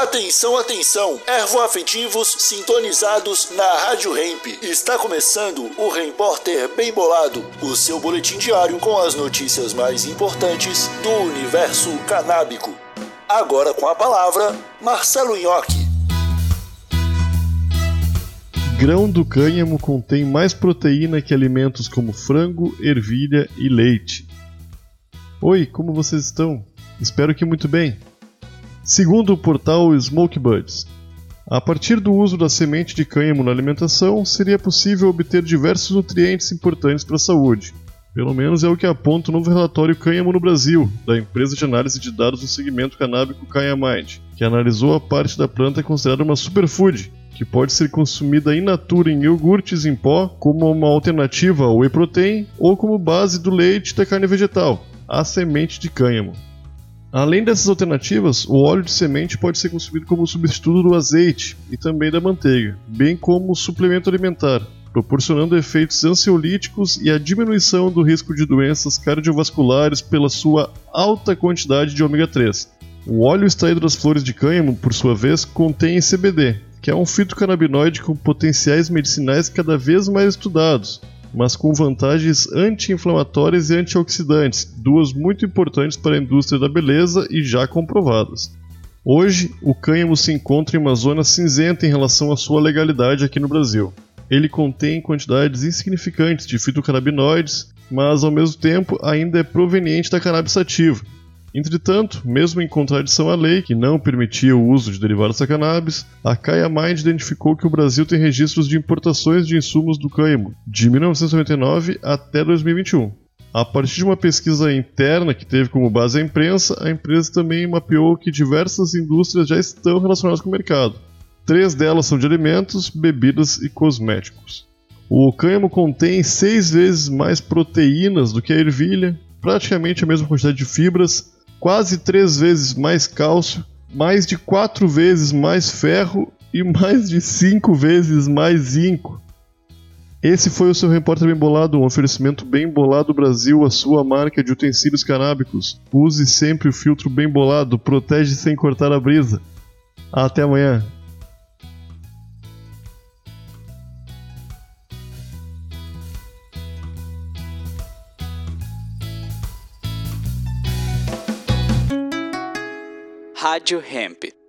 Atenção, atenção, ervoafetivos sintonizados na Rádio Hemp. Está começando o Repórter Bem Bolado, o seu boletim diário com as notícias mais importantes do universo canábico. Agora com a palavra, Marcelo Nhoque. Grão do cânhamo contém mais proteína que alimentos como frango, ervilha e leite. Oi, como vocês estão? Espero que muito bem. Segundo o portal Smokebuds, a partir do uso da semente de cânhamo na alimentação, seria possível obter diversos nutrientes importantes para a saúde. Pelo menos é o que aponta o novo relatório Cânhamo no Brasil, da empresa de análise de dados do segmento canábico Cayamind, que analisou a parte da planta considerada uma superfood, que pode ser consumida in natura em iogurtes em pó como uma alternativa ao whey protein ou como base do leite da carne vegetal, a semente de cânhamo. Além dessas alternativas, o óleo de semente pode ser consumido como substituto do azeite e também da manteiga, bem como suplemento alimentar, proporcionando efeitos ansiolíticos e a diminuição do risco de doenças cardiovasculares pela sua alta quantidade de ômega 3. O óleo extraído das flores de cânhamo, por sua vez, contém CBD, que é um fitocannabinoide com potenciais medicinais cada vez mais estudados, mas com vantagens anti-inflamatórias e antioxidantes, duas muito importantes para a indústria da beleza e já comprovadas. Hoje, o cânhamo se encontra em uma zona cinzenta em relação à sua legalidade aqui no Brasil. Ele contém quantidades insignificantes de fitocannabinoides, mas ao mesmo tempo ainda é proveniente da cannabis sativa, Entretanto, mesmo em contradição à lei que não permitia o uso de derivados da cannabis, a Kaya Mind identificou que o Brasil tem registros de importações de insumos do cânhamo de 1999 até 2021. A partir de uma pesquisa interna que teve como base a imprensa, a empresa também mapeou que diversas indústrias já estão relacionadas com o mercado. Três delas são de alimentos, bebidas e cosméticos. O cânhamo contém seis vezes mais proteínas do que a ervilha, praticamente a mesma quantidade de fibras, quase três vezes mais cálcio, mais de quatro vezes mais ferro e mais de cinco vezes mais zinco. Esse foi o seu Repórter Bem Bolado, um oferecimento Bem Bolado Brasil, a sua marca de utensílios canábicos. Use sempre o filtro Bem Bolado, protege sem cortar a brisa. Até amanhã. Rádio Hemp.